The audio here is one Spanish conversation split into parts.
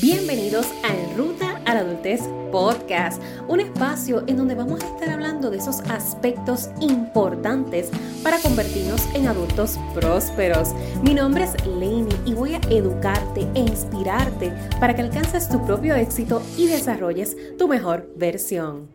Bienvenidos a Ruta a la Adultez Podcast, un espacio en donde vamos a estar hablando de esos aspectos importantes para convertirnos en adultos prósperos. Mi nombre es Lainey y voy a educarte e inspirarte para que alcances tu propio éxito y desarrolles tu mejor versión.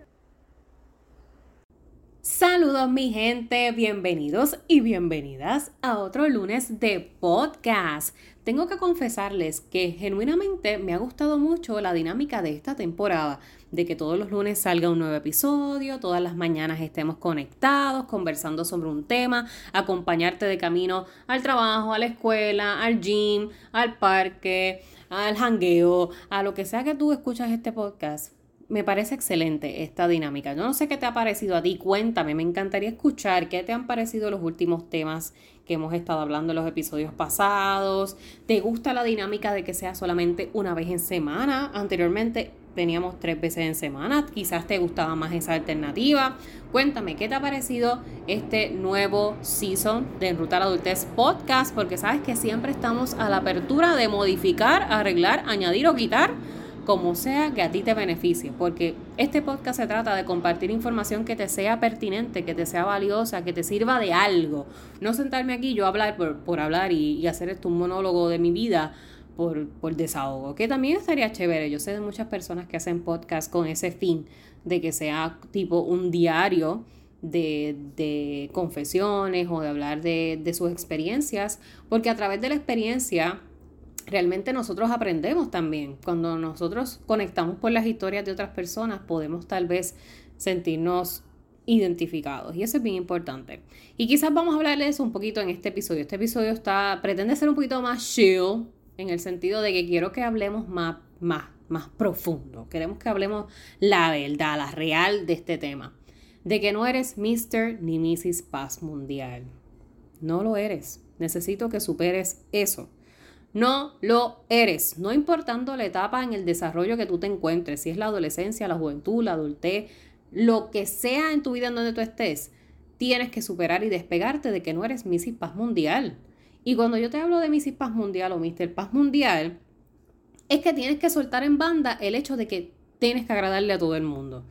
Saludos mi gente, bienvenidos y bienvenidas a otro lunes de podcast. Tengo que confesarles que genuinamente me ha gustado mucho la dinámica de esta temporada, de que todos los lunes salga un nuevo episodio, todas las mañanas estemos conectados, conversando sobre un tema, acompañarte de camino al trabajo, a la escuela, al gym, al parque, al jangueo, a lo que sea que tú escuchas este podcast me parece excelente esta dinámica. Yo no sé qué te ha parecido a ti, cuéntame, me encantaría escuchar qué te han parecido los últimos temas que hemos estado hablando en los episodios pasados. ¿Te gusta la dinámica de que sea solamente una vez en semana? Anteriormente teníamos tres veces en semana, quizás te gustaba más esa alternativa. Cuéntame, ¿qué te ha parecido este nuevo season de Enrutar Adultez Podcast? Porque sabes que siempre estamos a la apertura de modificar, arreglar, añadir o quitar como sea que a ti te beneficie, porque este podcast se trata de compartir información que te sea pertinente, que te sea valiosa, que te sirva de algo. No sentarme aquí yo a hablar por, hablar y, hacer esto un monólogo de mi vida por, por desahogo, que también estaría chévere. Yo sé de muchas personas que hacen podcast con ese fin, de que sea tipo un diario. De, confesiones o de hablar de, de sus experiencias, porque a través de la experiencia realmente nosotros aprendemos también. Cuando nosotros conectamos por las historias de otras personas, podemos tal vez sentirnos identificados y eso es bien importante. Y quizás vamos a hablar de eso un poquito en este episodio. Este episodio está pretende ser un poquito más chill en el sentido de que quiero que hablemos más más más profundo. Queremos que hablemos la verdad, la real de este tema. De que no eres Mr. ni Mrs. Paz Mundial. No lo eres. Necesito que superes eso. No lo eres, no importando la etapa en el desarrollo que tú te encuentres, si es la adolescencia, la juventud, la adultez, lo que sea en tu vida en donde tú estés, tienes que superar y despegarte de que no eres Mrs. Paz Mundial. Y cuando yo te hablo de Mrs. Paz Mundial o Mr. Paz Mundial, es que tienes que soltar en banda el hecho de que tienes que agradarle a todo el mundo,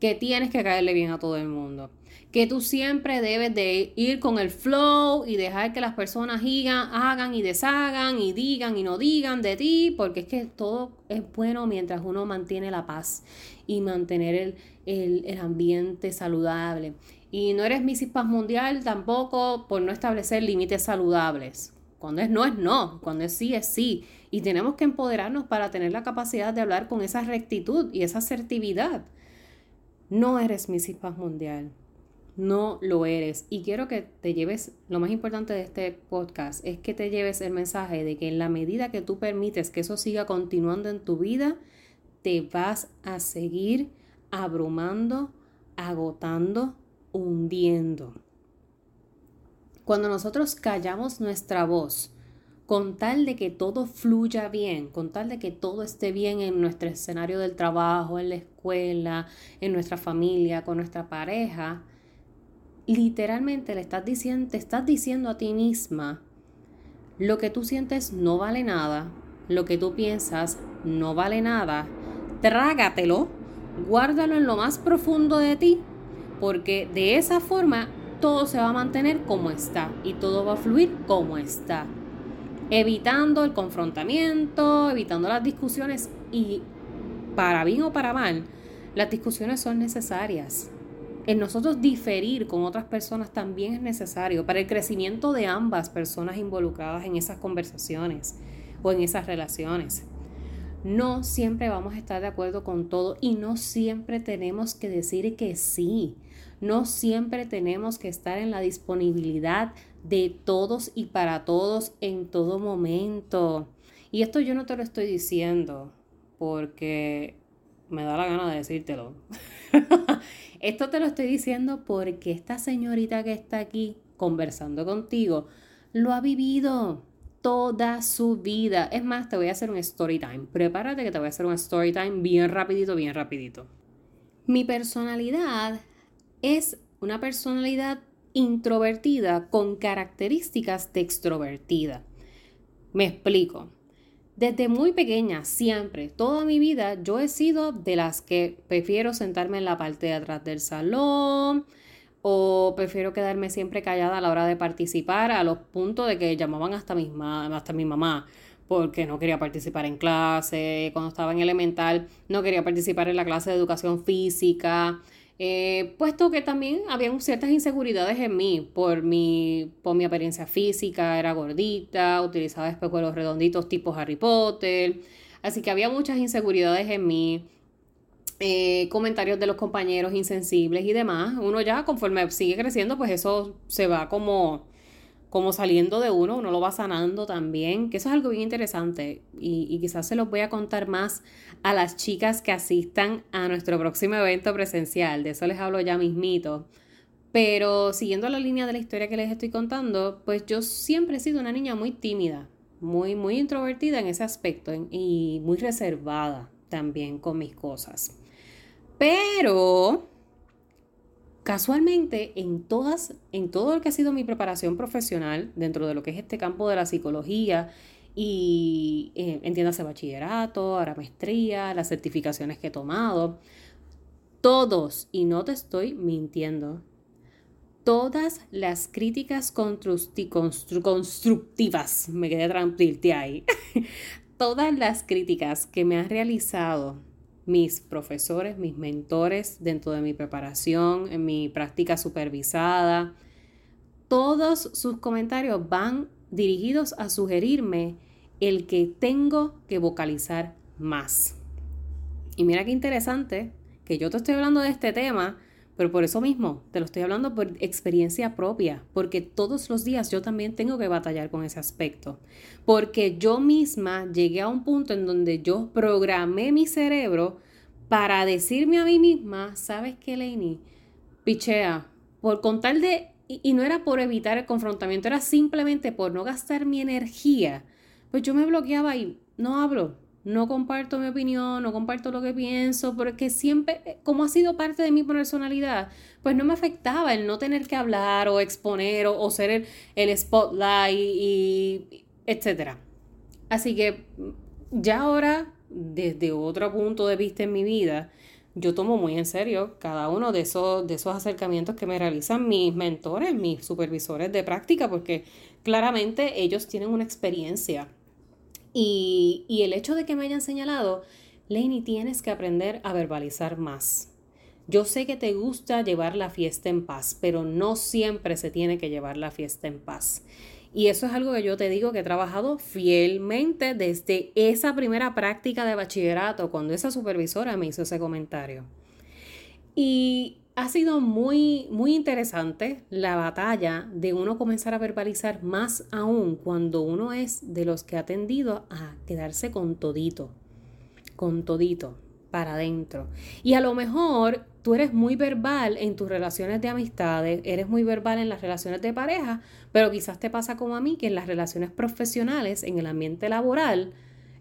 que tienes que caerle bien a todo el mundo, que tú siempre debes de ir con el flow y dejar que las personas hagan y deshagan y digan y no digan de ti, porque es que todo es bueno mientras uno mantiene la paz y mantener el, ambiente saludable. Y no eres Mrs. Paz Mundial tampoco por no establecer límites saludables. Cuando es no es no, cuando es sí es sí. Y tenemos que empoderarnos para tener la capacidad de hablar con esa rectitud y esa asertividad. No eres Mrs. Paz Mundial no lo eres. Y quiero que te lleves, lo más importante de este podcast es que te lleves el mensaje de que en la medida que tú permites que eso siga continuando en tu vida, te vas a seguir abrumando, agotando, hundiendo. Cuando nosotros callamos nuestra voz, con tal de que todo fluya bien, con tal de que todo esté bien en nuestro escenario del trabajo, en la escuela, en nuestra familia, con nuestra pareja, literalmente le estás diciendo, te estás diciendo a ti misma, lo que tú sientes no vale nada, lo que tú piensas no vale nada, trágatelo, guárdalo en lo más profundo de ti, porque de esa forma todo se va a mantener como está y todo va a fluir como está, evitando el confrontamiento, evitando las discusiones y para bien o para mal, las discusiones son necesarias en nosotros diferir con otras personas también es necesario para el crecimiento de ambas personas involucradas en esas conversaciones o en esas relaciones. No siempre vamos a estar de acuerdo con todo y no siempre tenemos que decir que sí. No siempre tenemos que estar en la disponibilidad de todos y para todos en todo momento. Y esto yo no te lo estoy diciendo porque me da la gana de decírtelo. Esto te lo estoy diciendo porque esta señorita que está aquí conversando contigo lo ha vivido toda su vida. Es más, te voy a hacer un story time. Prepárate que te voy a hacer un story time bien rapidito, bien rapidito. Mi personalidad es una personalidad introvertida con características de extrovertida. Me explico. Desde muy pequeña, siempre, toda mi vida, yo he sido de las que prefiero sentarme en la parte de atrás del salón o prefiero quedarme siempre callada a la hora de participar a los puntos de que llamaban hasta, mis hasta mi mamá porque no quería participar en clase, cuando estaba en elemental no quería participar en la clase de educación física, eh, puesto que también había ciertas inseguridades en mí por mi, por mi apariencia física, era gordita, utilizaba espejuelos redonditos tipo Harry Potter, así que había muchas inseguridades en mí. Eh, comentarios de los compañeros insensibles y demás, uno ya conforme sigue creciendo, pues eso se va como como saliendo de uno, uno lo va sanando también, que eso es algo bien interesante y, quizás se los voy a contar más a las chicas que asistan a nuestro próximo evento presencial, de eso les hablo ya mismito. Pero siguiendo la línea de la historia que les estoy contando, pues yo siempre he sido una niña muy tímida, muy, muy introvertida en ese aspecto y muy reservada también con mis cosas. Pero casualmente en todas, en todo lo que ha sido mi preparación profesional dentro de lo que es este campo de la psicología y eh, entiéndase bachillerato, ahora maestría, las certificaciones que he tomado, todos, y no te estoy mintiendo, todas las críticas constructivas, me quedé tranquilita ahí, todas las críticas que me han realizado mis profesores, mis mentores dentro de mi preparación, en mi práctica supervisada. Todos sus comentarios van dirigidos a sugerirme el que tengo que vocalizar más. Y mira qué interesante que yo te estoy hablando de este tema, pero por eso mismo te lo estoy hablando por experiencia propia, porque todos los días yo también tengo que batallar con ese aspecto, porque yo misma llegué a un punto en donde yo programé mi cerebro para decirme a mí misma, ¿sabes qué, Lainey? Pichea, por contar de, y, y no era por evitar el confrontamiento, era simplemente por no gastar mi energía, pues yo me bloqueaba y no hablo, no comparto mi opinión, no comparto lo que pienso, porque siempre, eh, como ha sido parte de mi personalidad, pues no me afectaba el no tener que hablar o exponer o, ser el, spotlight y, y etcétera. Así que ya ahora, desde otro punto de vista en mi vida, yo tomo muy en serio cada uno de esos, de esos acercamientos que me realizan mis mentores, mis supervisores de práctica, porque claramente ellos tienen una experiencia y, el hecho de que me hayan señalado, Lainey, tienes que aprender a verbalizar más. Yo sé que te gusta llevar la fiesta en paz, pero no siempre se tiene que llevar la fiesta en paz. Y eso es algo que yo te digo que he trabajado fielmente desde esa primera práctica de bachillerato, cuando esa supervisora me hizo ese comentario. Y ha sido muy, muy interesante la batalla de uno comenzar a verbalizar más aún cuando uno es de los que ha tendido a quedarse con todito, con todito, para adentro. Y a lo mejor tú eres muy verbal en tus relaciones de amistades, eres muy verbal en las relaciones de pareja, pero quizás te pasa como a mí, que en las relaciones profesionales, en el ambiente laboral,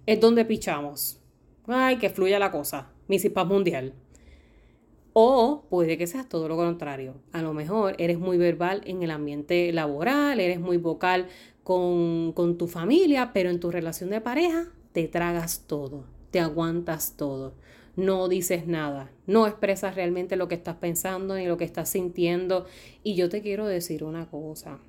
es donde pichamos. Ay, que fluya la cosa. Mi mundial. O puede que seas todo lo contrario. A lo mejor eres muy verbal en el ambiente laboral, eres muy vocal con, tu familia, pero en tu relación de pareja te tragas todo, te aguantas todo, no dices nada, no expresas realmente lo que estás pensando ni lo que estás sintiendo. Y yo te quiero decir una cosa.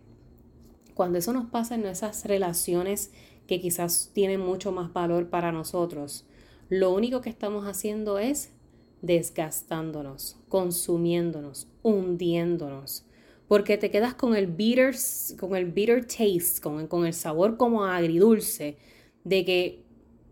Cuando eso nos pasa en esas relaciones que quizás tienen mucho más valor para nosotros, lo único que estamos haciendo es desgastándonos, consumiéndonos, hundiéndonos. Porque te quedas con el bitter, con el bitter taste, con, con el sabor como agridulce de que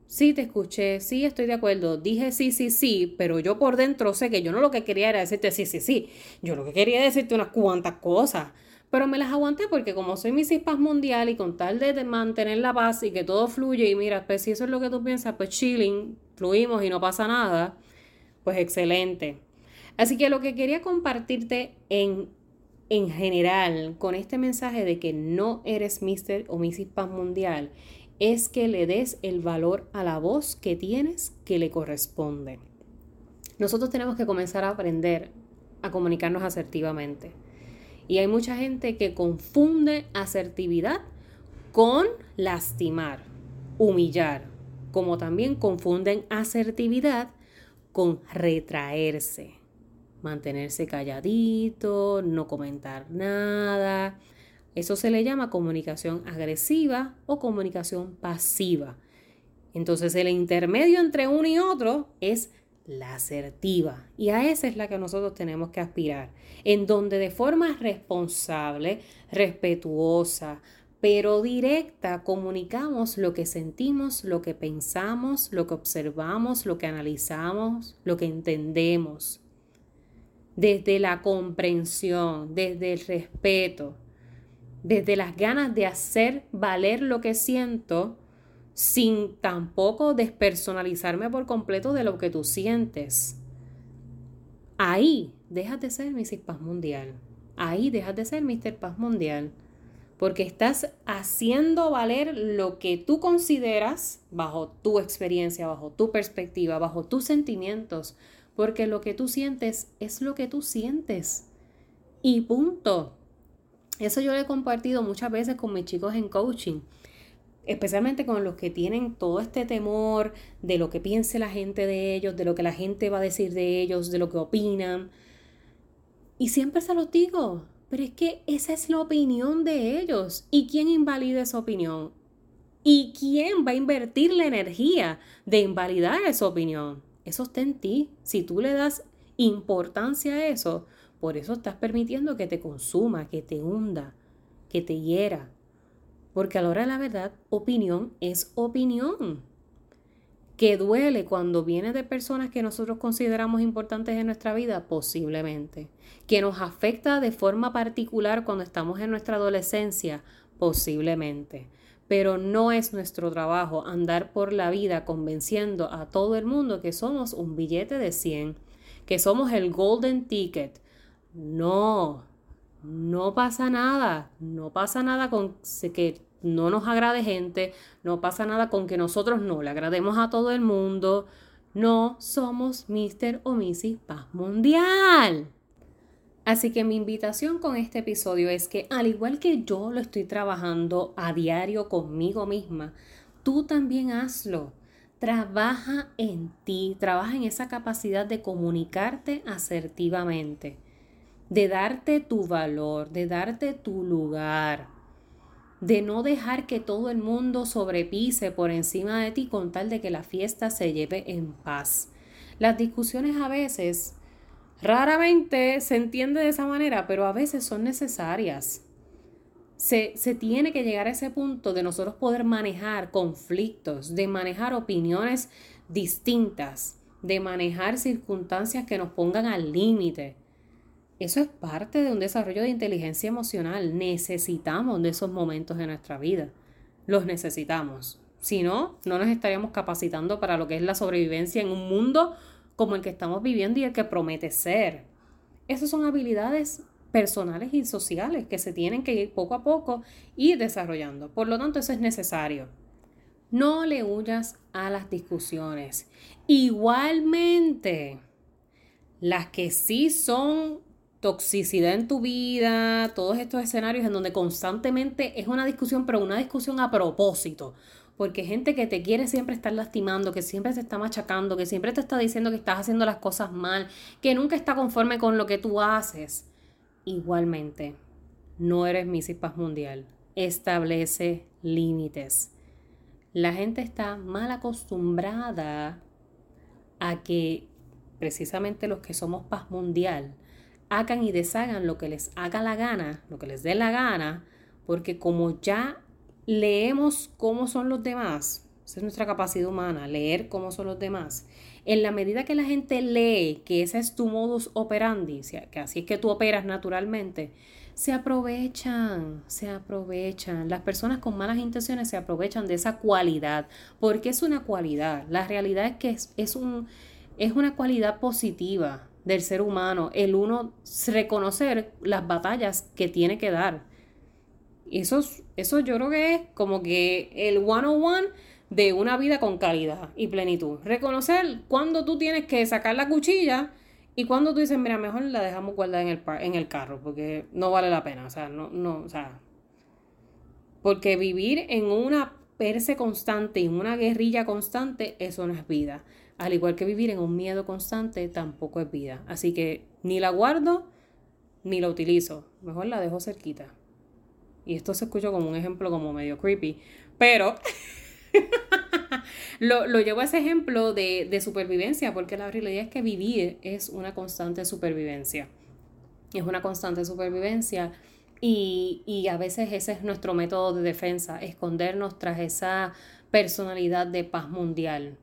sí te escuché, sí estoy de acuerdo, dije sí, sí, sí, pero yo por dentro sé que yo no lo que quería era decirte sí, sí, sí. Yo lo que quería decirte unas cuantas cosas. Pero me las aguanté porque como soy mi Paz mundial y con tal de mantener la paz y que todo fluye y mira, pues si eso es lo que tú piensas, pues chilling, fluimos y no pasa nada pues excelente. Así que lo que quería compartirte en, en general con este mensaje de que no eres Mr. o Mrs. Paz Mundial es que le des el valor a la voz que tienes que le corresponde. Nosotros tenemos que comenzar a aprender a comunicarnos asertivamente. Y hay mucha gente que confunde asertividad con lastimar, humillar, como también confunden asertividad con retraerse, mantenerse calladito, no comentar nada. Eso se le llama comunicación agresiva o comunicación pasiva. Entonces el intermedio entre uno y otro es la asertiva. Y a esa es la que nosotros tenemos que aspirar, en donde de forma responsable, respetuosa, pero directa comunicamos lo que sentimos, lo que pensamos, lo que observamos, lo que analizamos, lo que entendemos. Desde la comprensión, desde el respeto, desde las ganas de hacer valer lo que siento, sin tampoco despersonalizarme por completo de lo que tú sientes. Ahí dejas de ser Mrs. Paz Mundial. Ahí dejas de ser Mr. Paz Mundial. Porque estás haciendo valer lo que tú consideras bajo tu experiencia, bajo tu perspectiva, bajo tus sentimientos. Porque lo que tú sientes es lo que tú sientes. Y punto. Eso yo lo he compartido muchas veces con mis chicos en coaching especialmente con los que tienen todo este temor de lo que piense la gente de ellos, de lo que la gente va a decir de ellos, de lo que opinan. Y siempre se los digo, pero es que esa es la opinión de ellos. ¿Y quién invalida esa opinión? ¿Y quién va a invertir la energía de invalidar esa opinión? Eso está en ti. Si tú le das importancia a eso, por eso estás permitiendo que te consuma, que te hunda, que te hiera. Porque a la hora de la verdad, opinión es opinión. Que duele cuando viene de personas que nosotros consideramos importantes en nuestra vida, posiblemente. Que nos afecta de forma particular cuando estamos en nuestra adolescencia, posiblemente. Pero no es nuestro trabajo andar por la vida convenciendo a todo el mundo que somos un billete de 100, que somos el golden ticket. No, no pasa nada, no pasa nada con que no nos agrade gente, no pasa nada con que nosotros no le agrademos a todo el mundo. No somos Mr. o Mrs. Paz Mundial. Así que mi invitación con este episodio es que al igual que yo lo estoy trabajando a diario conmigo misma, tú también hazlo. Trabaja en ti, trabaja en esa capacidad de comunicarte asertivamente, de darte tu valor, de darte tu lugar de no dejar que todo el mundo sobrepise por encima de ti con tal de que la fiesta se lleve en paz. Las discusiones a veces, raramente se entiende de esa manera, pero a veces son necesarias. Se, se, tiene que llegar a ese punto de nosotros poder manejar conflictos, de manejar opiniones distintas, de manejar circunstancias que nos pongan al límite eso es parte de un desarrollo de inteligencia emocional. Necesitamos de esos momentos en nuestra vida. Los necesitamos. Si no, no nos estaríamos capacitando para lo que es la sobrevivencia en un mundo como el que estamos viviendo y el que promete ser. Esas son habilidades personales y sociales que se tienen que ir poco a poco ir desarrollando. Por lo tanto, eso es necesario. No le huyas a las discusiones. Igualmente, las que sí son toxicidad en tu vida, todos estos escenarios en donde constantemente es una discusión, pero una discusión a propósito. Porque gente que te quiere siempre estar lastimando, que siempre te está machacando, que siempre te está diciendo que estás haciendo las cosas mal, que nunca está conforme con lo que tú haces. Igualmente, no eres Missy Paz Mundial. Establece límites. La gente está mal acostumbrada a que precisamente los que somos paz mundial hagan y deshagan lo que les haga la gana, lo que les dé la gana, porque como ya leemos cómo son los demás, esa es nuestra capacidad humana, leer cómo son los demás. En la medida que la gente lee que ese es tu modus operandi, que así es que tú operas naturalmente, se aprovechan, se aprovechan. Las personas con malas intenciones se aprovechan de esa cualidad, porque es una cualidad. La realidad es que es, es, un, es una cualidad positiva del ser humano, el uno reconocer las batallas que tiene que dar. Eso, eso yo creo que es como que el one-on-one de una vida con calidad y plenitud. Reconocer cuando tú tienes que sacar la cuchilla y cuando tú dices, mira, mejor la dejamos guardada en el, en el carro porque no vale la pena. O sea, no, no, o sea, porque vivir en una verse constante en una guerrilla constante, eso no es vida. Al igual que vivir en un miedo constante, tampoco es vida. Así que ni la guardo ni la utilizo. Mejor la dejo cerquita. Y esto se escucha como un ejemplo como medio creepy. Pero lo, llevo a ese ejemplo de, de supervivencia, porque la realidad es que vivir es una constante supervivencia. Es una constante supervivencia y, a veces ese es nuestro método de defensa, escondernos tras esa personalidad de paz mundial.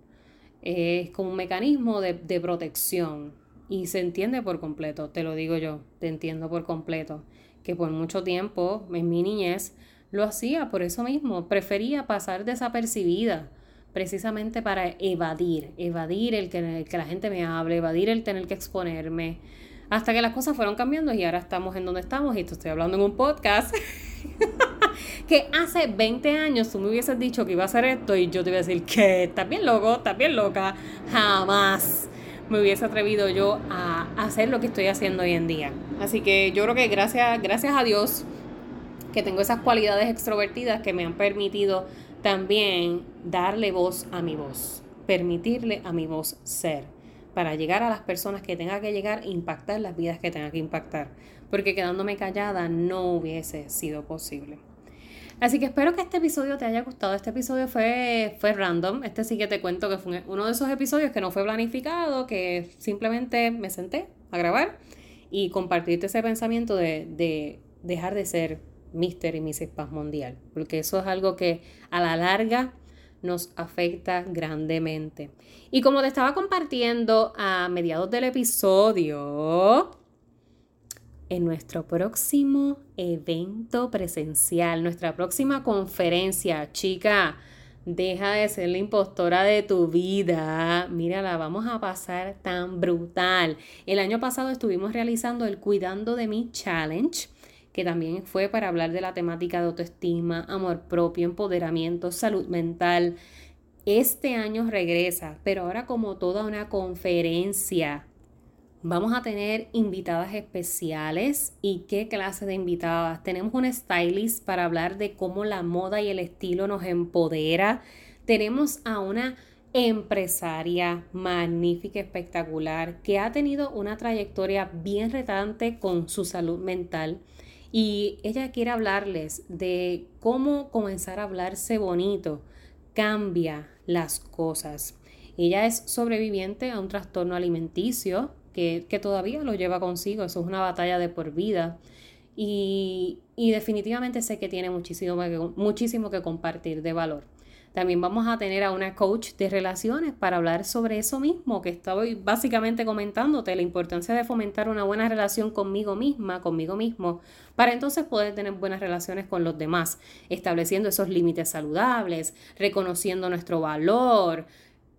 Es como un mecanismo de, de protección y se entiende por completo, te lo digo yo, te entiendo por completo, que por mucho tiempo en mi niñez lo hacía por eso mismo, prefería pasar desapercibida precisamente para evadir, evadir el que, el que la gente me hable, evadir el tener que exponerme, hasta que las cosas fueron cambiando y ahora estamos en donde estamos y te estoy hablando en un podcast. que hace 20 años tú me hubieses dicho que iba a hacer esto y yo te iba a decir que estás bien loco, estás bien loca. Jamás me hubiese atrevido yo a hacer lo que estoy haciendo hoy en día. Así que yo creo que gracias, gracias a Dios que tengo esas cualidades extrovertidas que me han permitido también darle voz a mi voz, permitirle a mi voz ser para llegar a las personas que tenga que llegar e impactar las vidas que tenga que impactar, porque quedándome callada no hubiese sido posible. Así que espero que este episodio te haya gustado. Este episodio fue, fue random. Este sí que te cuento que fue uno de esos episodios que no fue planificado, que simplemente me senté a grabar y compartirte ese pensamiento de, de dejar de ser Mr. y Mrs. Paz Mundial. Porque eso es algo que a la larga nos afecta grandemente. Y como te estaba compartiendo a mediados del episodio, en nuestro próximo evento presencial, nuestra próxima conferencia, chica, deja de ser la impostora de tu vida. Mira, la vamos a pasar tan brutal. El año pasado estuvimos realizando el Cuidando de mí Challenge que también fue para hablar de la temática de autoestima, amor propio, empoderamiento, salud mental. Este año regresa, pero ahora como toda una conferencia. Vamos a tener invitadas especiales y qué clase de invitadas. Tenemos un stylist para hablar de cómo la moda y el estilo nos empodera. Tenemos a una empresaria magnífica, espectacular, que ha tenido una trayectoria bien retante con su salud mental y ella quiere hablarles de cómo comenzar a hablarse bonito cambia las cosas. Ella es sobreviviente a un trastorno alimenticio que, todavía lo lleva consigo, eso es una batalla de por vida. Y, y definitivamente sé que tiene muchísimo, muchísimo que compartir de valor. También vamos a tener a una coach de relaciones para hablar sobre eso mismo que estoy básicamente comentándote, la importancia de fomentar una buena relación conmigo misma, conmigo mismo, para entonces poder tener buenas relaciones con los demás, estableciendo esos límites saludables, reconociendo nuestro valor,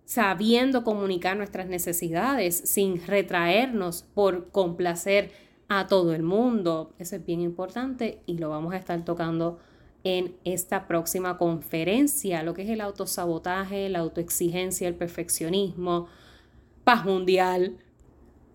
sabiendo comunicar nuestras necesidades sin retraernos por complacer a todo el mundo. Eso es bien importante y lo vamos a estar tocando en esta próxima conferencia, lo que es el autosabotaje, la autoexigencia, el perfeccionismo, paz mundial.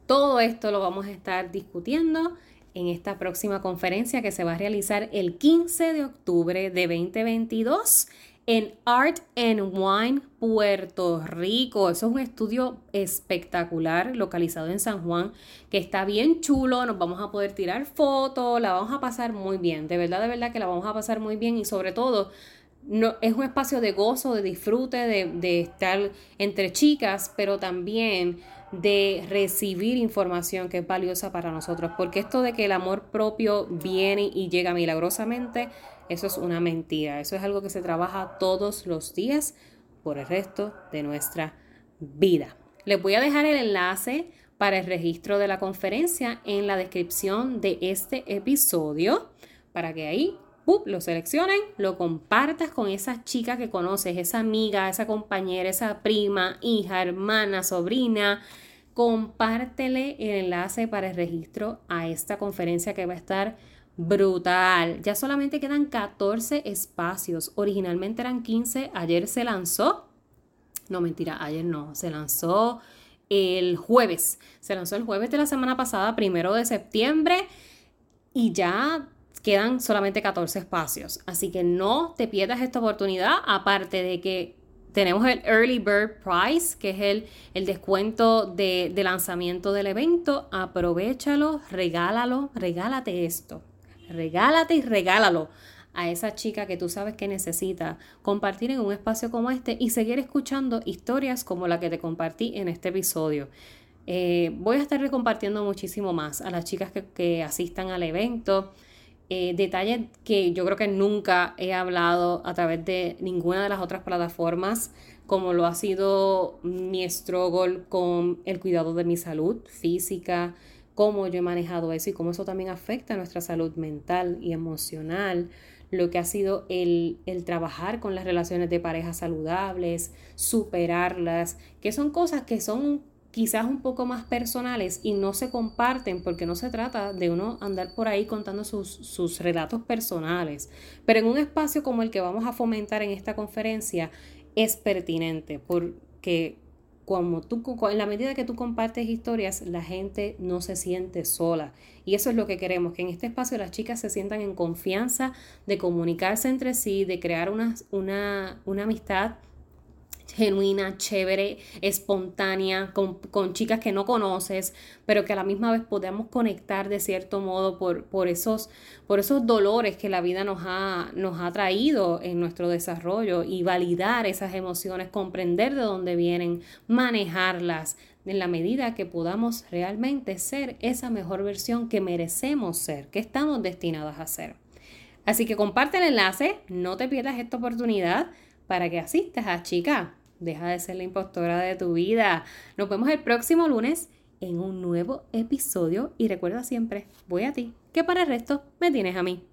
Todo esto lo vamos a estar discutiendo en esta próxima conferencia que se va a realizar el 15 de octubre de 2022 en Art and Wine Puerto Rico. Eso es un estudio espectacular localizado en San Juan que está bien chulo. Nos vamos a poder tirar fotos, la vamos a pasar muy bien. De verdad, de verdad que la vamos a pasar muy bien y sobre todo no, es un espacio de gozo, de disfrute, de, de estar entre chicas, pero también de recibir información que es valiosa para nosotros. Porque esto de que el amor propio viene y llega milagrosamente, eso es una mentira. Eso es algo que se trabaja todos los días por el resto de nuestra vida. Les voy a dejar el enlace para el registro de la conferencia en la descripción de este episodio para que ahí lo seleccionen, lo compartas con esa chica que conoces, esa amiga, esa compañera, esa prima, hija, hermana, sobrina. Compártele el enlace para el registro a esta conferencia que va a estar brutal. Ya solamente quedan 14 espacios. Originalmente eran 15. Ayer se lanzó. No, mentira, ayer no. Se lanzó el jueves. Se lanzó el jueves de la semana pasada, primero de septiembre. Y ya quedan solamente 14 espacios. Así que no te pierdas esta oportunidad, aparte de que tenemos el Early Bird Price, que es el, el descuento de, de lanzamiento del evento. Aprovechalo, regálalo, regálate esto. Regálate y regálalo a esa chica que tú sabes que necesita compartir en un espacio como este y seguir escuchando historias como la que te compartí en este episodio. Eh, voy a estar compartiendo muchísimo más a las chicas que, asistan al evento. Eh, detalles que yo creo que nunca he hablado a través de ninguna de las otras plataformas, como lo ha sido mi struggle con el cuidado de mi salud física, cómo yo he manejado eso y cómo eso también afecta a nuestra salud mental y emocional, lo que ha sido el, el, trabajar con las relaciones de pareja saludables, superarlas, que son cosas que son quizás un poco más personales y no se comparten porque no se trata de uno andar por ahí contando sus, sus relatos personales, pero en un espacio como el que vamos a fomentar en esta conferencia es pertinente porque como tú, en la medida que tú compartes historias, la gente no se siente sola. Y eso es lo que queremos, que en este espacio las chicas se sientan en confianza de comunicarse entre sí, de crear una, una, una amistad genuina, chévere, espontánea, con, chicas que no conoces, pero que a la misma vez podamos conectar de cierto modo por, por, esos, por esos dolores que la vida nos ha, nos ha traído en nuestro desarrollo y validar esas emociones, comprender de dónde vienen, manejarlas en la medida que podamos realmente ser esa mejor versión que merecemos ser, que estamos destinadas a ser. Así que comparte el enlace, no te pierdas esta oportunidad para que asistas a Chica Deja de ser la impostora de tu vida. Nos vemos el próximo lunes en un nuevo episodio y recuerda siempre, voy a ti, que para el resto me tienes a mí.